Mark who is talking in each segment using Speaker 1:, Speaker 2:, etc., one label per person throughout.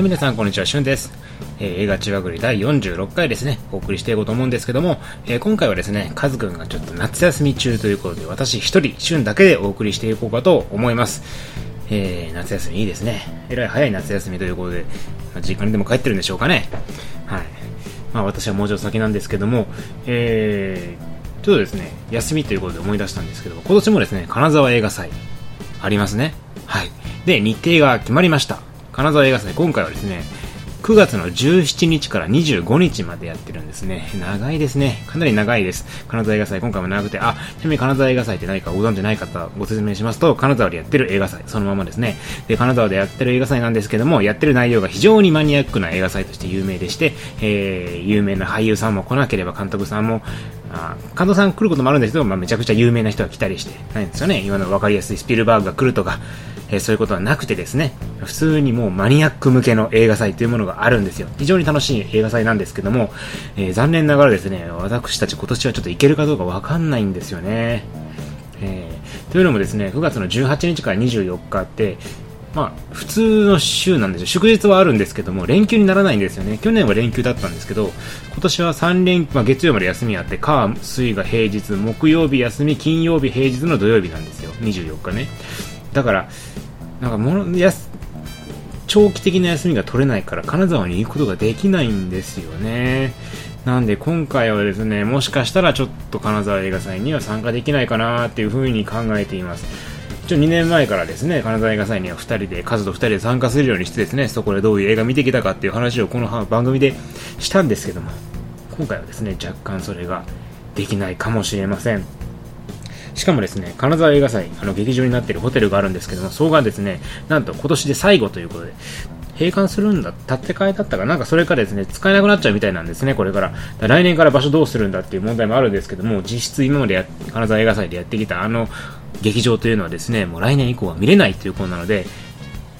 Speaker 1: い、皆さん、こんにちは、しゅんです。えー、映画ちわぐり第46回ですね、お送りしていこうと思うんですけども、えー、今回はですね、カズくんがちょっと夏休み中ということで、私一人、しゅんだけでお送りしていこうかと思います。えー、夏休みいいですね。えらい早い夏休みということで、まあ、実家にでも帰ってるんでしょうかね。はい。まあ、私はもうちょっと先なんですけども、えー、ちょっとですね、休みということで思い出したんですけども、今年もですね、金沢映画祭、ありますね。はい。で、日程が決まりました。金沢映画祭、今回はですね、9月の17日から25日までやってるんですね。長いですね。かなり長いです。金沢映画祭、今回も長くて、あ、ちなみに金沢映画祭って何かご存知ない方、ご説明しますと、金沢でやってる映画祭、そのままですね。で、金沢でやってる映画祭なんですけども、やってる内容が非常にマニアックな映画祭として有名でして、えー、有名な俳優さんも来なければ監督さんも、あ監督さん来ることもあるんですけど、まあ、めちゃくちゃ有名な人が来たりして、ないんですよね。今の分かりやすいスピルバーグが来るとか、えー、そういうことはなくてですね、普通にもうマニアック向けの映画祭というものがあるんですよ。非常に楽しい映画祭なんですけども、えー、残念ながらですね、私たち今年はちょっと行けるかどうかわかんないんですよね。えー、というのもですね、9月の18日から24日って、まあ、普通の週なんですよ。祝日はあるんですけども、連休にならないんですよね。去年は連休だったんですけど、今年は3連、まあ、月曜まで休みあって、火、水が平日、木曜日休み、金曜日平日の土曜日なんですよ。24日ね。だから、なんかものや長期的な休みが取れないから金沢に行くことができないんですよね。なんで今回はですね、もしかしたらちょっと金沢映画祭には参加できないかなっていうふうに考えています。ちょ2年前からですね、金沢映画祭には2人で、数と2人で参加するようにしてですね、そこでどういう映画見てきたかっていう話をこの番組でしたんですけども、今回はですね、若干それができないかもしれません。しかもですね、金沢映画祭、あの劇場になっているホテルがあるんですけども、そこがですね、なんと今年で最後ということで、閉館するんだ、建て替えだったかな？んかそれからですね、使えなくなっちゃうみたいなんですね、これから。から来年から場所どうするんだっていう問題もあるんですけども、実質今まで金沢映画祭でやってきたあの劇場というのはですね、もう来年以降は見れないということなので、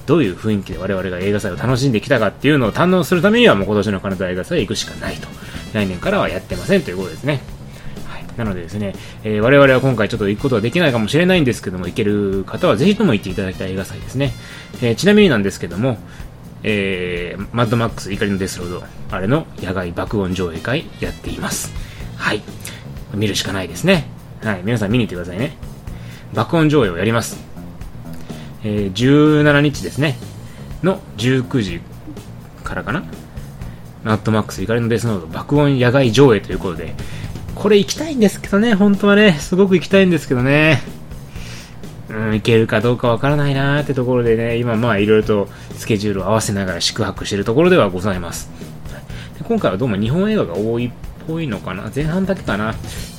Speaker 1: どういう雰囲気で我々が映画祭を楽しんできたかっていうのを堪能するためにはもう今年の金沢映画祭へ行くしかないと。来年からはやってませんということですね。なのでですね、えー、我々は今回ちょっと行くことはできないかもしれないんですけども、行ける方はぜひとも行っていただきたい映画祭ですね。えー、ちなみになんですけども、えー、マッドマックス怒りのデスロード、あれの野外爆音上映会やっています。はい。見るしかないですね。はい。皆さん見に行ってくださいね。爆音上映をやります。えー、17日ですね。の19時からかな。マッドマックス怒りのデスノード爆音野外上映ということで、これ行きたいんですけどね、本当はね、すごく行きたいんですけどね。うん、行けるかどうかわからないなーってところでね、今まあいろいろとスケジュールを合わせながら宿泊しているところではございます。で今回はどうも日本映画が多いっぽいのかな前半だけかな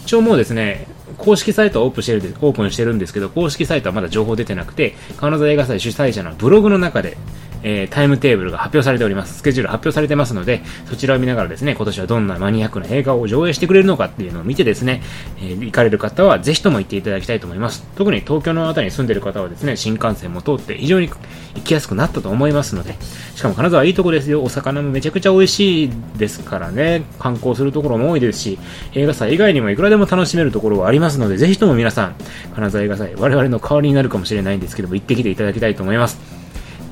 Speaker 1: 一応もうですね、公式サイトはオープンしてるオープンしてるんですけど、公式サイトはまだ情報出てなくて、金沢映画祭主催者のブログの中でえー、タイムテーブルが発表されております。スケジュール発表されてますので、そちらを見ながらですね、今年はどんなマニアックな映画を上映してくれるのかっていうのを見てですね、えー、行かれる方はぜひとも行っていただきたいと思います。特に東京の辺りに住んでる方はですね、新幹線も通って非常に行きやすくなったと思いますので、しかも金沢いいとこですよ。お魚もめちゃくちゃ美味しいですからね、観光するところも多いですし、映画祭以外にもいくらでも楽しめるところはありますので、ぜひとも皆さん、金沢映画祭、我々の代わりになるかもしれないんですけども、行ってきていただきたいと思います。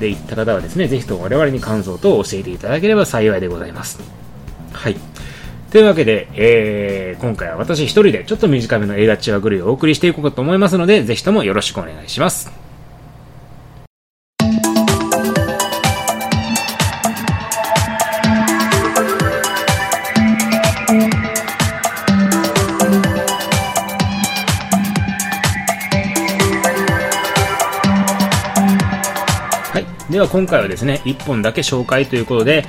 Speaker 1: で行った方はですね、ぜひとも我々に感想等を教えていただければ幸いでございます。はい。というわけで、えー、今回は私一人でちょっと短めの映画チワグルをお送りしていこうかと思いますので、ぜひともよろしくお願いします。では今回はですね、1本だけ紹介ということで、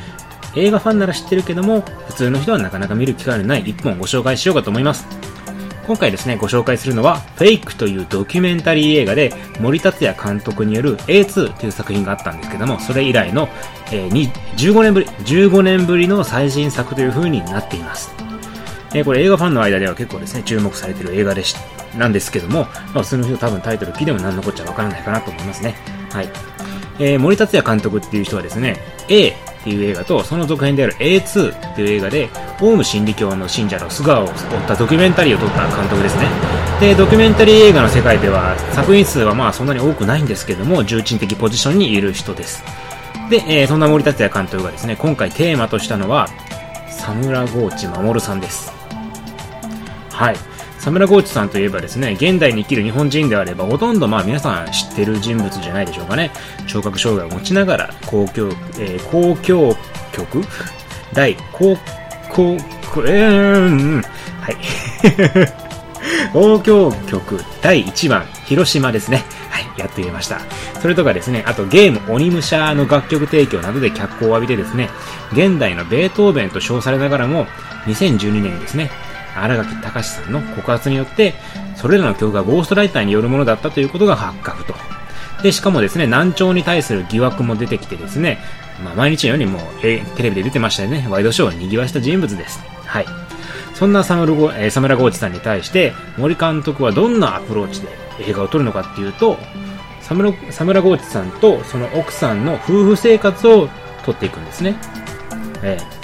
Speaker 1: 映画ファンなら知ってるけども、普通の人はなかなか見る機会のない1本ご紹介しようかと思います。今回ですね、ご紹介するのは、フェイクというドキュメンタリー映画で、森達也監督による A2 という作品があったんですけども、それ以来の、えー、15年ぶり、15年ぶりの最新作という風になっています。えー、これ映画ファンの間では結構ですね、注目されている映画でし、なんですけども、まあ、普通の人多分タイトル聞いても何のこっちゃわからないかなと思いますね。はい。えー、森達也監督っていう人はですね、A っていう映画と、その続編である A2 っていう映画で、オウム真理教の信者の素顔を追ったドキュメンタリーを撮った監督ですね。で、ドキュメンタリー映画の世界では、作品数はまあそんなに多くないんですけども、重鎮的ポジションにいる人です。で、えー、そんな森達也監督がですね、今回テーマとしたのは、サムラゴーチ守さんです。はい。サムラゴーチさんといえばですね、現代に生きる日本人であれば、ほとんどまあ皆さん知ってる人物じゃないでしょうかね。聴覚障害を持ちながら、公共、えー、公共曲第、公、公、えー、はい。公共曲第1番、広島ですね。はい、やってみました。それとかですね、あとゲーム鬼武者の楽曲提供などで脚光を浴びてですね、現代のベートーベンと称されながらも、2012年にですね、荒垣隆さんの告発によって、それらの曲がゴーストライターによるものだったということが発覚と。で、しかもですね、難聴に対する疑惑も出てきてですね、まあ、毎日のようにもう、えテレビで出てましたよね、ワイドショーを賑わした人物です。はい。そんなサムルゴ、えー、サムラゴーチさんに対して、森監督はどんなアプローチで映画を撮るのかっていうと、サムラサムラゴーチさんとその奥さんの夫婦生活を撮っていくんですね。えー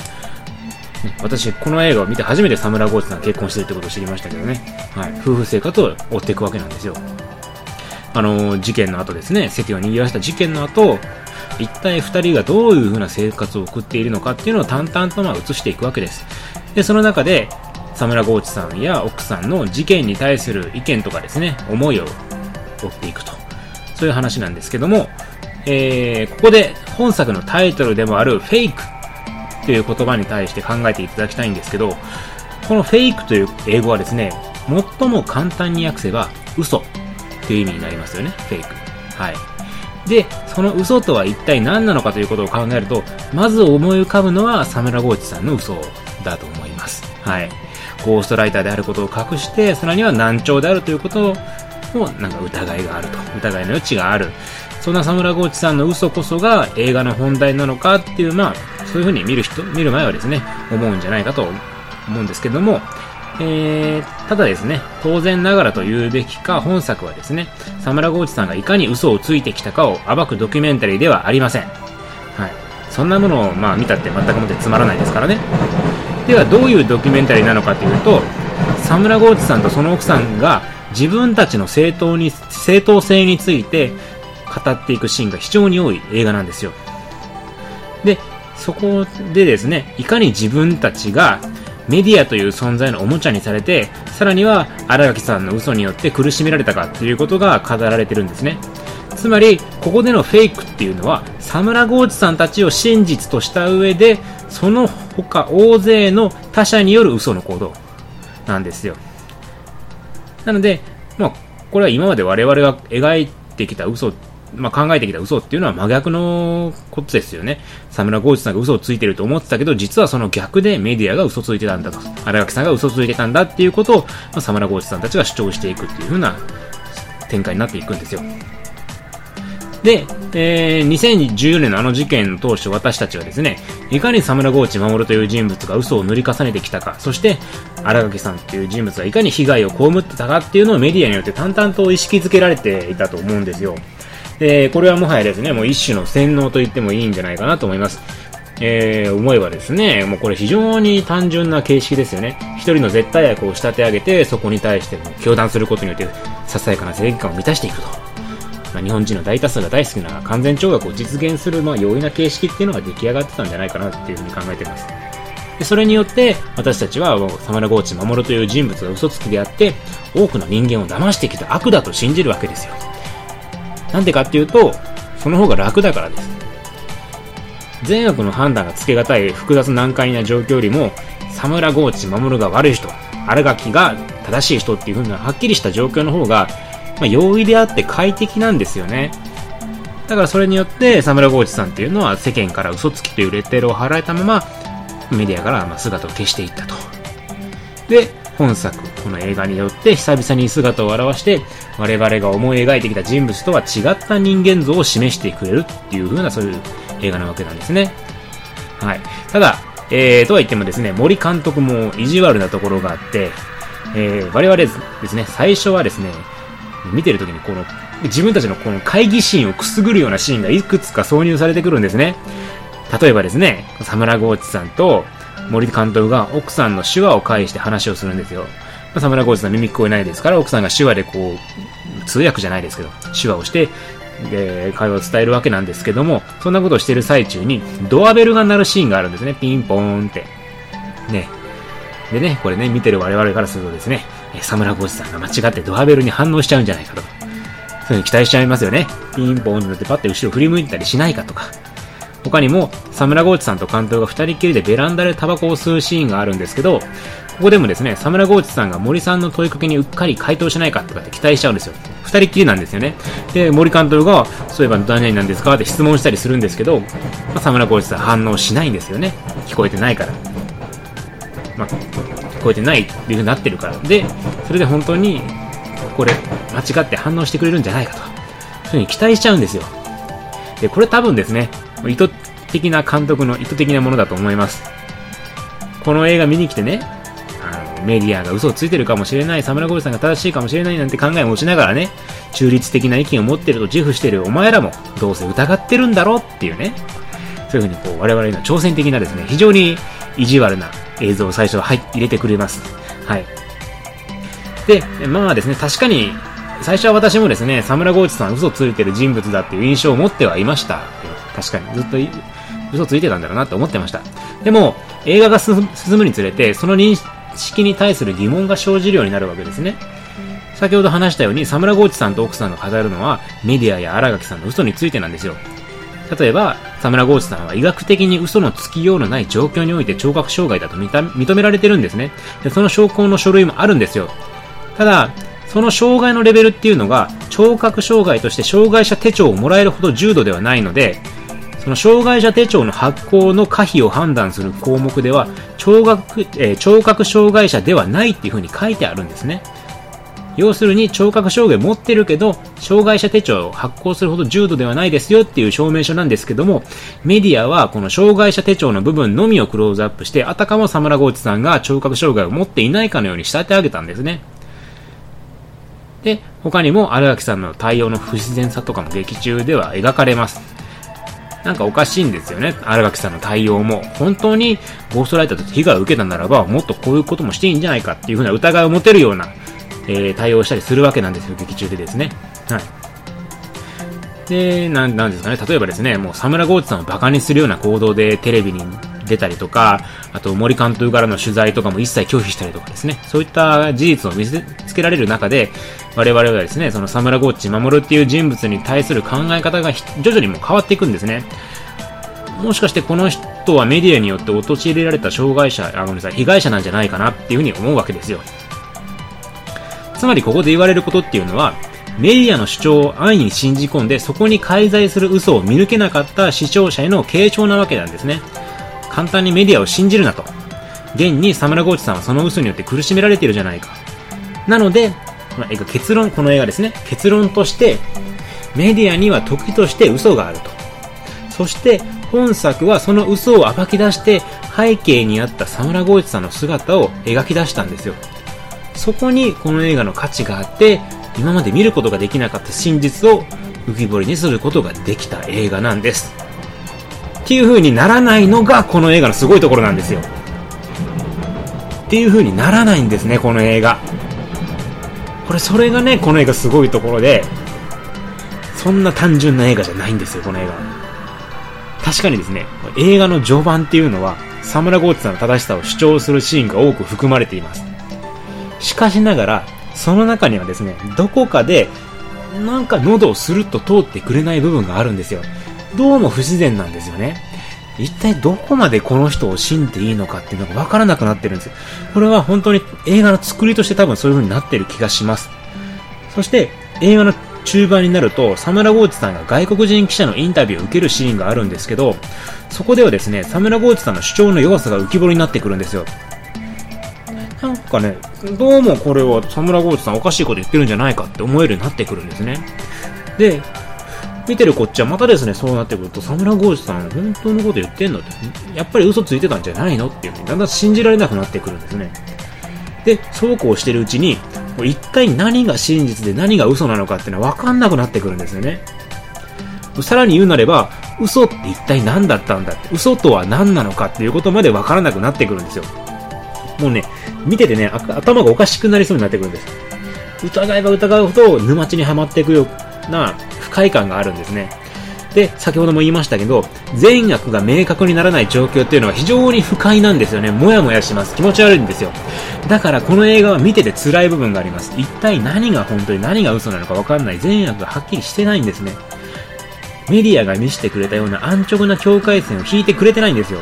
Speaker 1: 私、この映画を見て初めてサムラゴーチさんが結婚してるってことを知りましたけどね。はい。夫婦生活を追っていくわけなんですよ。あの、事件の後ですね、席を賑わした事件の後、一体二人がどういう風な生活を送っているのかっていうのを淡々とま映していくわけです。で、その中で、サムラゴーチさんや奥さんの事件に対する意見とかですね、思いを追っていくと。そういう話なんですけども、えー、ここで本作のタイトルでもあるフェイクという言葉に対して考えていただきたいんですけど、このフェイクという英語はですね、最も簡単に訳せば嘘という意味になりますよね、フェイク。はい。で、その嘘とは一体何なのかということを考えると、まず思い浮かぶのはサムラゴーチさんの嘘だと思います。はい。ゴーストライターであることを隠して、さらには難聴であるということも、なんか疑いがあると。疑いの余地がある。そんなサムラゴーチさんの嘘こそが映画の本題なのかっていう、まあ、そういう風に見る人、見る前はですね、思うんじゃないかと思うんですけども、えー、ただですね、当然ながらと言うべきか、本作はですね、サムラゴーチさんがいかに嘘をついてきたかを暴くドキュメンタリーではありません。はい。そんなものを、まあ、見たって全くもってつまらないですからね。では、どういうドキュメンタリーなのかというと、サムラゴーチさんとその奥さんが自分たちの正当に、正当性について語っていくシーンが非常に多い映画なんですよ。で、そこでですね、いかに自分たちがメディアという存在のおもちゃにされて、さらには荒垣さんの嘘によって苦しめられたかということが語られてるんですね。つまり、ここでのフェイクっていうのは、サムラゴーチさんたちを真実とした上で、その他大勢の他者による嘘の行動なんですよ。なので、まあ、これは今まで我々が描いてきた嘘まあ、考えてきた嘘っていうのは真逆のことですよね。サムラゴーチさんが嘘をついてると思ってたけど、実はその逆でメディアが嘘ついてたんだと。荒垣さんが嘘ついてたんだっていうことを、まあ、サムラゴーチさんたちが主張していくっていう風な展開になっていくんですよ。で、えー、2014年のあの事件の当初私たちはですね、いかにサムラゴーチ守という人物が嘘を塗り重ねてきたか、そして荒垣さんっていう人物がいかに被害を被ってたかっていうのをメディアによって淡々と意識づけられていたと思うんですよ。で、これはもはやですね、もう一種の洗脳と言ってもいいんじゃないかなと思います。えー、思えばですね、もうこれ非常に単純な形式ですよね。一人の絶対悪を仕立て上げて、そこに対して共断することによって、ささやかな正義感を満たしていくと。まあ、日本人の大多数が大好きな完全懲悪を実現する、まあ、容易な形式っていうのが出来上がってたんじゃないかなっていうふうに考えています。でそれによって、私たちはもう、サマラゴーチ守るという人物が嘘つきであって、多くの人間を騙してきた悪だと信じるわけですよ。なんでかっていうと、その方が楽だからです。善悪の判断がつけがたい複雑難解な状況よりも、サムラゴーチ守が悪い人、荒垣が正しい人っていう風なはっきりした状況の方が、まあ、容易であって快適なんですよね。だからそれによって、サムラゴーチさんっていうのは世間から嘘つきというレッテルを払えたまま、メディアからま姿を消していったと。で、本作、この映画によって久々に姿を現して、我々が思い描いてきた人物とは違った人間像を示してくれるっていう風なそういう映画なわけなんですね。はい。ただ、えー、とは言ってもですね、森監督も意地悪なところがあって、えー、我々ですね、最初はですね、見てる時にこの、自分たちのこの会議シーンをくすぐるようなシーンがいくつか挿入されてくるんですね。例えばですね、サムラゴーチさんと森監督が奥さんの手話を介して話をするんですよ。サムラゴーチさん耳聞こえないですから、奥さんが手話でこう、通訳じゃないですけど、手話をして、で、会話を伝えるわけなんですけども、そんなことをしてる最中に、ドアベルが鳴るシーンがあるんですね。ピンポーンって。ね。でね、これね、見てる我々からするとですね、サムラゴチさんが間違ってドアベルに反応しちゃうんじゃないかと。そういうふうに期待しちゃいますよね。ピンポーンってなってパッて後ろ振り向いたりしないかとか。他にも、サムラゴーチさんと監督が二人きりでベランダでタバコを吸うシーンがあるんですけど、ここでもですね、サムラゴーチさんが森さんの問いかけにうっかり回答しないかとかって期待しちゃうんですよ。二人きりなんですよね。で、森監督が、そういえば何々なんですかって質問したりするんですけど、まあ、サムラゴーチさん反応しないんですよね。聞こえてないから。まあ、聞こえてないっていう風になってるから。で、それで本当に、これ、間違って反応してくれるんじゃないかと。そういう風に期待しちゃうんですよ。で、これ多分ですね、意図的な監督の意図的なものだと思います。この映画見に来てね、あのメディアが嘘をついてるかもしれない、サムラゴリさんが正しいかもしれないなんて考えを持ちながらね、中立的な意見を持ってると自負してるお前らも、どうせ疑ってるんだろうっていうね、そういうふうにこう我々の挑戦的なですね、非常に意地悪な映像を最初は入れてくれます。はい。で、まあですね、確かに、最初は私もですね、サムラゴーチさん嘘ついてる人物だっていう印象を持ってはいました。確かに。ずっと嘘ついてたんだろうなって思ってました。でも、映画が進むにつれて、その認識に対する疑問が生じるようになるわけですね。先ほど話したように、サムラゴーチさんと奥さんが語るのは、メディアや荒垣さんの嘘についてなんですよ。例えば、サムラゴーチさんは医学的に嘘のつきようのない状況において聴覚障害だと認められてるんですね。で、その証拠の書類もあるんですよ。ただ、その障害のレベルっていうのが、聴覚障害として障害者手帳をもらえるほど重度ではないので、その障害者手帳の発行の可否を判断する項目では、聴覚、えー、聴覚障害者ではないっていう風に書いてあるんですね。要するに聴覚障害持ってるけど、障害者手帳を発行するほど重度ではないですよっていう証明書なんですけども、メディアはこの障害者手帳の部分のみをクローズアップして、あたかもサムラゴーチさんが聴覚障害を持っていないかのように仕立て上げたんですね。で、他にも荒垣さんの対応の不自然さとかも劇中では描かれます。なんかおかしいんですよね。荒垣さんの対応も。本当にゴーストライターとして被害を受けたならば、もっとこういうこともしていいんじゃないかっていうふうな疑いを持てるような、えー、対応したりするわけなんですよ、劇中でですね。はい。で、なん、なんですかね。例えばですね、もうサムラゴーチさんを馬鹿にするような行動でテレビに出たりとか、あと森監督からの取材とかも一切拒否したりとかですね、そういった事実を見せつけられる中で、我々はですね、そのサムラゴッチ守るっていう人物に対する考え方が徐々にも変わっていくんですね。もしかしてこの人はメディアによって陥れられた障害者、あ、ごめんなさい、被害者なんじゃないかなっていうふうに思うわけですよ。つまりここで言われることっていうのは、メディアの主張を安易に信じ込んで、そこに介在する嘘を見抜けなかった視聴者への傾聴なわけなんですね。簡単にメディアを信じるなと。現にサムラゴーチさんはその嘘によって苦しめられているじゃないか。なので、この映画結論、この映画ですね。結論として、メディアには時として嘘があると。そして、本作はその嘘を暴き出して、背景にあったサムラゴーチさんの姿を描き出したんですよ。そこにこの映画の価値があって、今まで見ることができなかった真実を浮き彫りにすることができた映画なんです。っていう風にならないのがこの映画のすごいところなんですよ。っていう風にならないんですね、この映画。これ、それがね、この映画すごいところで、そんな単純な映画じゃないんですよ、この映画。確かにですね、映画の序盤っていうのは、サムラゴーチさんの正しさを主張するシーンが多く含まれています。しかしながら、その中にはですね、どこかで、なんか喉をスルッと通ってくれない部分があるんですよ。どうも不自然なんですよね。一体どこまでこの人を信じていいのかっていうのが分からなくなってるんです。これは本当に映画の作りとして多分そういう風になってる気がします。そして映画の中盤になると、サムラゴーチさんが外国人記者のインタビューを受けるシーンがあるんですけど、そこではですね、サムラゴーチさんの主張の弱さが浮き彫りになってくるんですよ。なんかね、どうもこれはサムラゴーチさんおかしいこと言ってるんじゃないかって思えるようになってくるんですね。で、見てるこっちはまたですね、そうなってくると、サムラゴーチさん本当のこと言ってんのって、やっぱり嘘ついてたんじゃないのっていうに、だんだん信じられなくなってくるんですね。で、そうこうしてるうちに、一体何が真実で何が嘘なのかっていうのは分かんなくなってくるんですよね。さらに言うなれば、嘘って一体何だったんだって、嘘とは何なのかっていうことまで分からなくなってくるんですよ。もうね、見ててね、頭がおかしくなりそうになってくるんです。疑えば疑うほど沼地にはまっていくよな不快感があるんですね。で、先ほども言いましたけど、善悪が明確にならない状況っていうのは非常に不快なんですよね。もやもやします。気持ち悪いんですよ。だからこの映画は見てて辛い部分があります。一体何が本当に何が嘘なのか分かんない善悪がはっきりしてないんですね。メディアが見せてくれたような安直な境界線を引いてくれてないんですよ。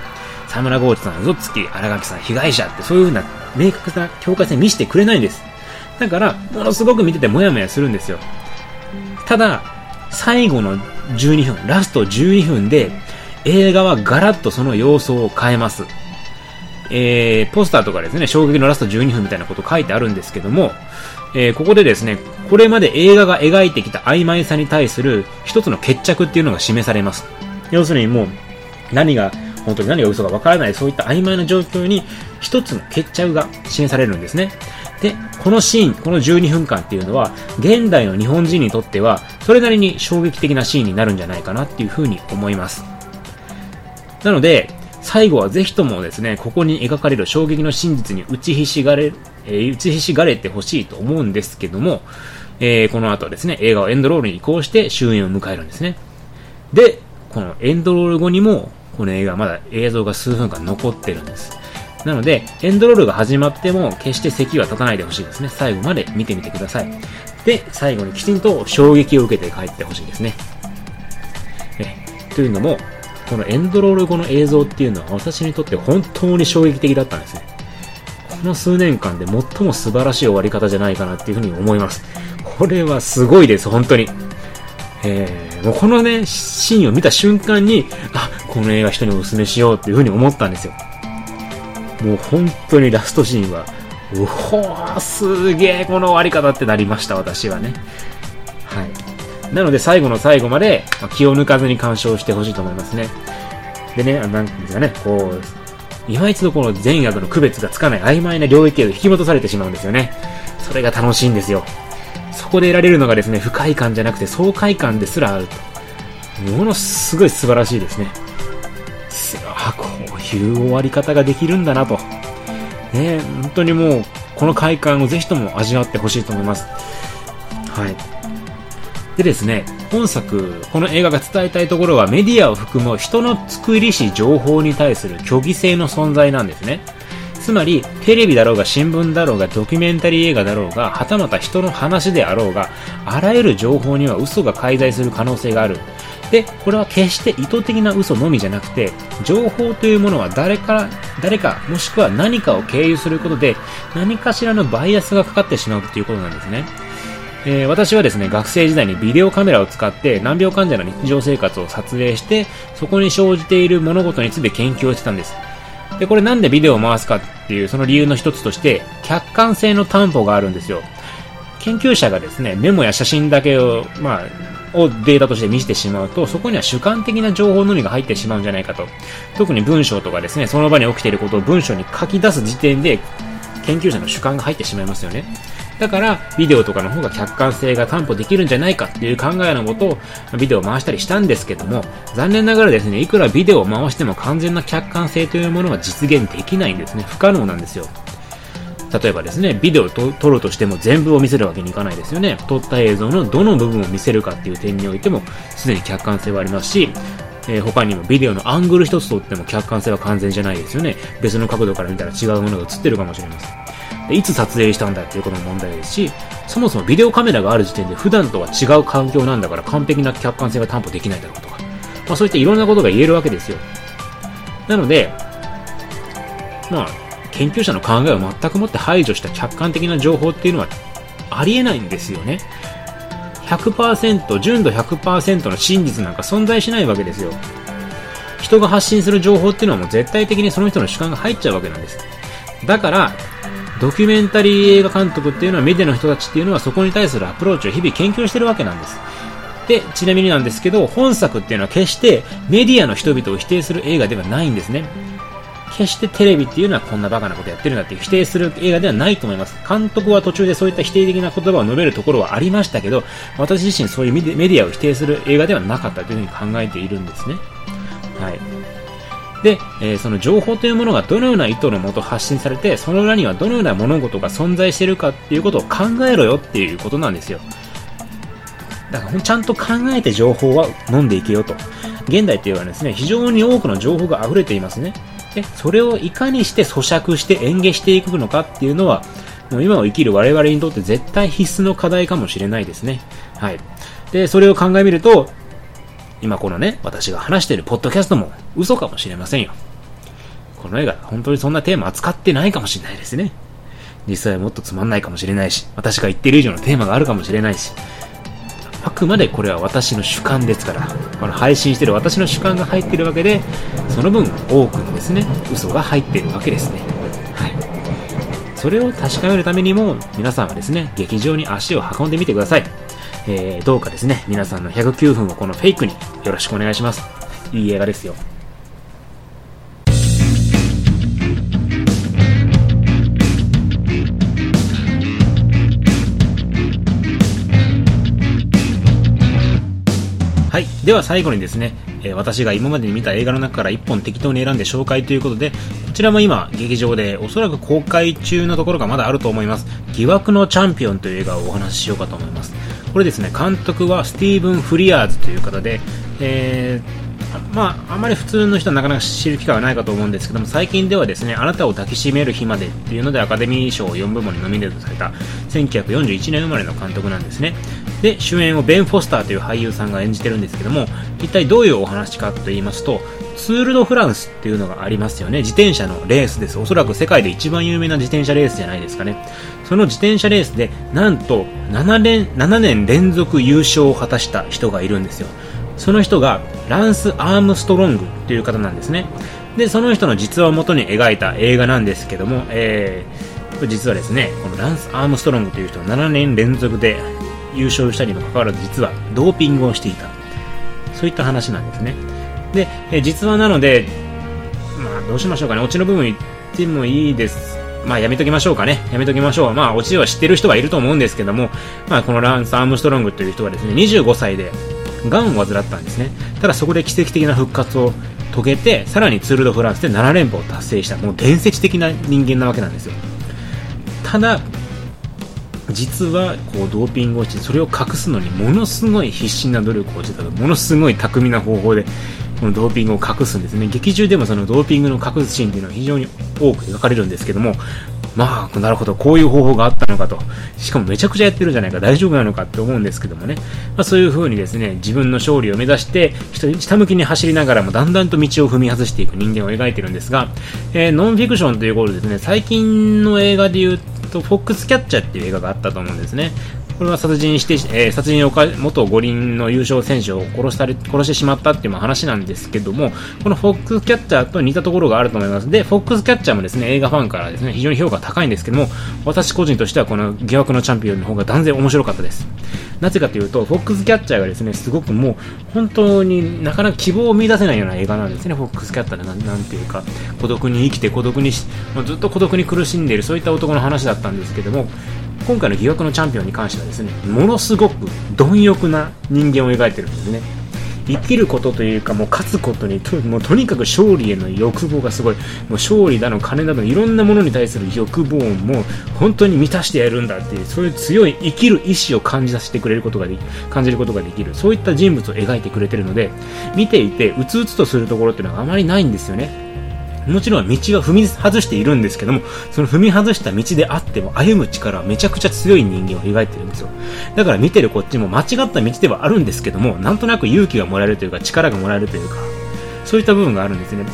Speaker 1: 沢村豪一さん、嘘つき、荒垣さん、被害者ってそういう風な明確な境界線見せてくれないんです。だから、ものすごく見ててモヤモヤするんですよ。ただ、最後の12分、ラスト12分で、映画はガラッとその様相を変えます。えー、ポスターとかですね、衝撃のラスト12分みたいなこと書いてあるんですけども、えー、ここでですね、これまで映画が描いてきた曖昧さに対する一つの決着っていうのが示されます。要するにもう、何が本当に何が嘘かわからない、そういった曖昧な状況に一つの決着が示されるんですね。で、このシーン、この12分間っていうのは、現代の日本人にとっては、それなりに衝撃的なシーンになるんじゃないかなっていうふうに思います。なので、最後はぜひともですね、ここに描かれる衝撃の真実に打ちひしがれ、えー、打ちひしがれてほしいと思うんですけども、えー、この後ですね、映画はエンドロールに移行して終演を迎えるんですね。で、このエンドロール後にも、この映画まだ映像が数分間残ってるんです。なので、エンドロールが始まっても決して席は立たないでほしいですね。最後まで見てみてください。で、最後にきちんと衝撃を受けて帰ってほしいですね。えというのも、このエンドロール後の映像っていうのは私にとって本当に衝撃的だったんですね。この数年間で最も素晴らしい終わり方じゃないかなっていうふうに思います。これはすごいです、本当に。えー、もうこのね、シーンを見た瞬間に、あ、この映画人にお勧めしようっていうふうに思ったんですよ。もう本当にラストシーンは、うほー、すげえこの終わり方ってなりました、私はね。はい。なので最後の最後まで気を抜かずに鑑賞してほしいと思いますね。でね、なんですかね、こう、今一度この善悪の区別がつかない曖昧な領域へ引き戻されてしまうんですよね。それが楽しいんですよ。そこで得られるのがですね、不快感じゃなくて爽快感ですらあると。ものすごい素晴らしいですね。あ、こういう終わり方ができるんだなと。ね本当にもう、この快感をぜひとも味わってほしいと思います。はい。でですね、本作、この映画が伝えたいところはメディアを含む人の作りし情報に対する虚偽性の存在なんですね。つまり、テレビだろうが新聞だろうがドキュメンタリー映画だろうが、はたまた人の話であろうが、あらゆる情報には嘘が介在する可能性がある。で、これは決して意図的な嘘のみじゃなくて、情報というものは誰か、誰か、もしくは何かを経由することで、何かしらのバイアスがかかってしまうっていうことなんですね。えー、私はですね、学生時代にビデオカメラを使って難病患者の日常生活を撮影して、そこに生じている物事について研究をしてたんです。で、これなんでビデオを回すかっていうその理由の一つとして、客観性の担保があるんですよ。研究者がですね、メモや写真だけを、まあ、をデータとして見せてしまうと、そこには主観的な情報のみが入ってしまうんじゃないかと。特に文章とかですね、その場に起きていることを文章に書き出す時点で、研究者の主観が入ってしまいますよね。だから、ビデオとかの方が客観性が担保できるんじゃないかっていう考えのもと、ビデオを回したりしたんですけども、残念ながらですね、いくらビデオを回しても完全な客観性というものは実現できないんですね。不可能なんですよ。例えばですね、ビデオを撮るとしても全部を見せるわけにいかないですよね。撮った映像のどの部分を見せるかっていう点においても、すでに客観性はありますし、えー、他にもビデオのアングル一つとっても客観性は完全じゃないですよね。別の角度から見たら違うものが映ってるかもしれません。いつ撮影したんだっていうことも問題ですし、そもそもビデオカメラがある時点で普段とは違う環境なんだから完璧な客観性が担保できないだろうとか、まあそういったいろんなことが言えるわけですよ。なので、まあ、研究者の考えを全くもって排除した客観的な情報っていうのはありえないんですよね。100%、純度100%の真実なんか存在しないわけですよ。人が発信する情報っていうのはもう絶対的にその人の主観が入っちゃうわけなんです。だから、ドキュメンタリー映画監督っていうのはメディアの人たちっていうのはそこに対するアプローチを日々研究してるわけなんです。で、ちなみになんですけど、本作っていうのは決してメディアの人々を否定する映画ではないんですね。決してテレビっていうのはこんなバカなことやってるんだっていう否定する映画ではないと思います。監督は途中でそういった否定的な言葉を述べるところはありましたけど、私自身そういうメディアを否定する映画ではなかったというふうに考えているんですね。はい。で、えー、その情報というものがどのような意図のもと発信されて、その裏にはどのような物事が存在しているかっていうことを考えろよっていうことなんですよ。だからちゃんと考えて情報は飲んでいけよと。現代というのはですね、非常に多くの情報が溢れていますね。で、それをいかにして咀嚼して演下していくのかっていうのは、もう今を生きる我々にとって絶対必須の課題かもしれないですね。はい。で、それを考えみると、今このね、私が話しているポッドキャストも嘘かもしれませんよ。この映画、本当にそんなテーマ扱ってないかもしれないですね。実際もっとつまんないかもしれないし、私が言ってる以上のテーマがあるかもしれないし、あくまでこれは私の主観ですから、この配信してる私の主観が入ってるわけで、その分多くのですね、嘘が入っているわけですね。はい。それを確かめるためにも、皆さんはですね、劇場に足を運んでみてください。えー、どうかですね、皆さんの109分をこのフェイクによろしくお願いします。いい映画ですよ。では最後にですね、え、私が今までに見た映画の中から1本適当に選んで紹介ということで、こちらも今、劇場でおそらく公開中のところがまだあると思います。疑惑のチャンピオンという映画をお話ししようかと思います。これですね、監督はスティーブン・フリアーズという方で、えーまあ、あまり普通の人はなかなか知る機会はないかと思うんですけども最近ではですねあなたを抱きしめる日までっていうのでアカデミー賞4部門にノミネートされた1941年生まれの監督なんですねで主演をベン・フォスターという俳優さんが演じてるんですけども一体どういうお話かと言いますとツール・ド・フランスっていうのがありますよね。自転車のレースです。おそらく世界で一番有名な自転車レースじゃないですかね。その自転車レースでなんと 7, 年7年連続優勝を果たした人がいるんですよ。その人がランス・アームストロングという方なんですね。で、その人の実話をもとに描いた映画なんですけども、えー、実はですね、このランス・アームストロングという人は7年連続で優勝したにもかかわらず実はドーピングをしていた。そういった話なんですね。で、え実話なので、まあどうしましょうかね。オチの部分言ってもいいです。まあやめときましょうかね。やめときましょう。まあオチは知ってる人はいると思うんですけども、まあこのランス・アームストロングという人はですね、25歳でがんを患ったんですねただそこで奇跡的な復活を遂げてさらにツール・ド・フランスで7連覇を達成したもう伝説的な人間なわけなんですよただ実はこうドーピングをしてそれを隠すのにものすごい必死な努力をしてたものすごい巧みな方法でこのドーピングを隠すんですね。劇中でもそのドーピングの隠すシーンっていうのは非常に多く描かれるんですけどもまあ、なるほど、こういう方法があったのかと。しかもめちゃくちゃやってるんじゃないか、大丈夫なのかって思うんですけどもね。まあ、そういう風にですね、自分の勝利を目指して、下向きに走りながらもだんだんと道を踏み外していく人間を描いてるんですが、えー、ノンフィクションということでですね、最近の映画で言うと、フォックスキャッチャーっていう映画があったと思うんですね。これは殺人して、えー、殺人をか、元五輪の優勝選手を殺したり、殺してしまったっていう話なんですけども、このフォックスキャッチャーと似たところがあると思います。で、フォックスキャッチャーもですね、映画ファンからですね、非常に評価高いんですけども、私個人としてはこの疑惑のチャンピオンの方が断然面白かったです。なぜかというと、フォックスキャッチャーがですね、すごくもう、本当になかなか希望を見出せないような映画なんですね、フォックスキャッチャーでななんていうか、孤独に生きて孤独にし、ずっと孤独に苦しんでいる、そういった男の話だったんですけども、今回の疑惑のチャンピオンに関してはですねものすごく貪欲な人間を描いてるんですね。生きることというかもう勝つことにともうとにかく勝利への欲望がすごい。もう勝利だの金だのいろんなものに対する欲望も本当に満たしてやるんだっていうそういう強い生きる意志を感じさせてくれることができ感じることができる。そういった人物を描いてくれてるので見ていてうつうつとするところっていうのはあまりないんですよね。もちろん道は踏み外しているんですけども、その踏み外した道であっても歩む力はめちゃくちゃ強い人間を描いてるんですよ。だから見てるこっちも間違った道ではあるんですけども、なんとなく勇気がもらえるというか力がもらえるというか、そういった部分があるんですね。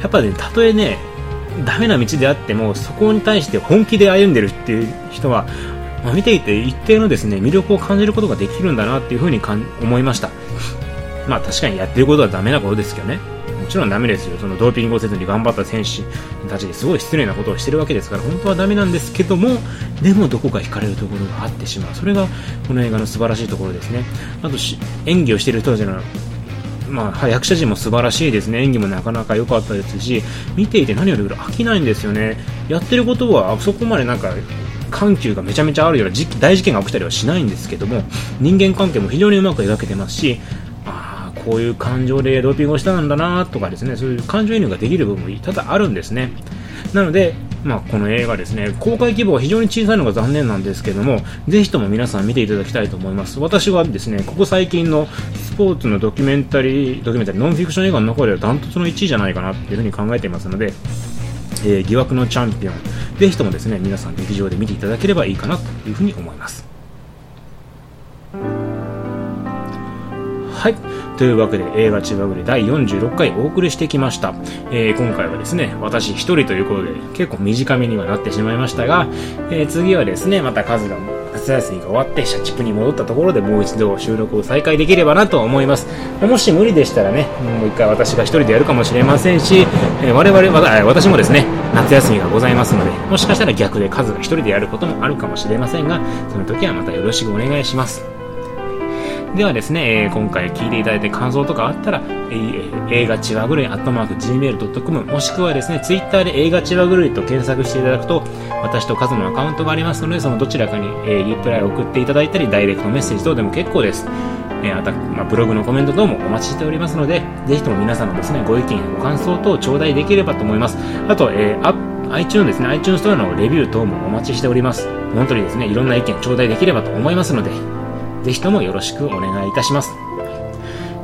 Speaker 1: やっぱね、たとえね、ダメな道であっても、そこに対して本気で歩んでるっていう人は、まあ、見ていて一定のですね、魅力を感じることができるんだなっていうふうに思いました。まあ確かにやってることはダメなことですけどね。もちろんダメですよ。そのドーピングをせずに頑張った選手たちですごい失礼なことをしてるわけですから、本当はダメなんですけども、でもどこか惹かれるところがあってしまう。それがこの映画の素晴らしいところですね。あと演技をしている人たちのまあ、役者陣も素晴らしいですね。演技もなかなか良かったですし、見ていて何より飽きないんですよね。やってることはあそこまでなんか緩急がめちゃめちゃあるような大事件が起きたりはしないんですけども人間関係も非常にうまく描けてますしこういう感情でドーピングをしたんだなとかですねそういう感情移入ができる部分も多々あるんですねなのでまあ、この映画ですね、公開規模は非常に小さいのが残念なんですけども、ぜひとも皆さん見ていただきたいと思います。私はですね、ここ最近のスポーツのドキュメンタリー、ドキュメンタリー、ノンフィクション映画の中ではダントツの1位じゃないかなっていうふうに考えていますので、えー、疑惑のチャンピオン、ぜひともですね、皆さん劇場で見ていただければいいかなというふうに思います。はい。というわけで映画千葉栗第46回お送りしてきました。えー、今回はですね、私一人ということで結構短めにはなってしまいましたが、えー、次はですね、また数が夏休みが終わって社畜に戻ったところでもう一度収録を再開できればなと思います。もし無理でしたらね、もう一回私が一人でやるかもしれませんし、えー、我々、私もですね、夏休みがございますので、もしかしたら逆で数が一人でやることもあるかもしれませんが、その時はまたよろしくお願いします。ではですね、えー、今回聞いていただいて感想とかあったら、えー、映画ちわぐるい、アットマーク gmail.com、もしくはですね、ツイッターで映画ちわぐるいと検索していただくと、私とカズのアカウントがありますので、そのどちらかに、えー、リプライを送っていただいたり、ダイレクトメッセージ等でも結構です。えー、あた、まあ、ブログのコメント等もお待ちしておりますので、ぜひとも皆さんのですね、ご意見やご感想等を頂戴できればと思います。あと、えー、iTunes ですね、iTunes ストアのレビュー等もお待ちしております。本当にですね、いろんな意見頂戴できればと思いますので、ぜひともよろしくお願いいたします。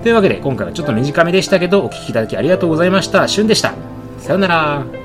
Speaker 1: というわけで、今回はちょっと短めでしたけど、お聴きいただきありがとうございました。しゅんでした。さよなら。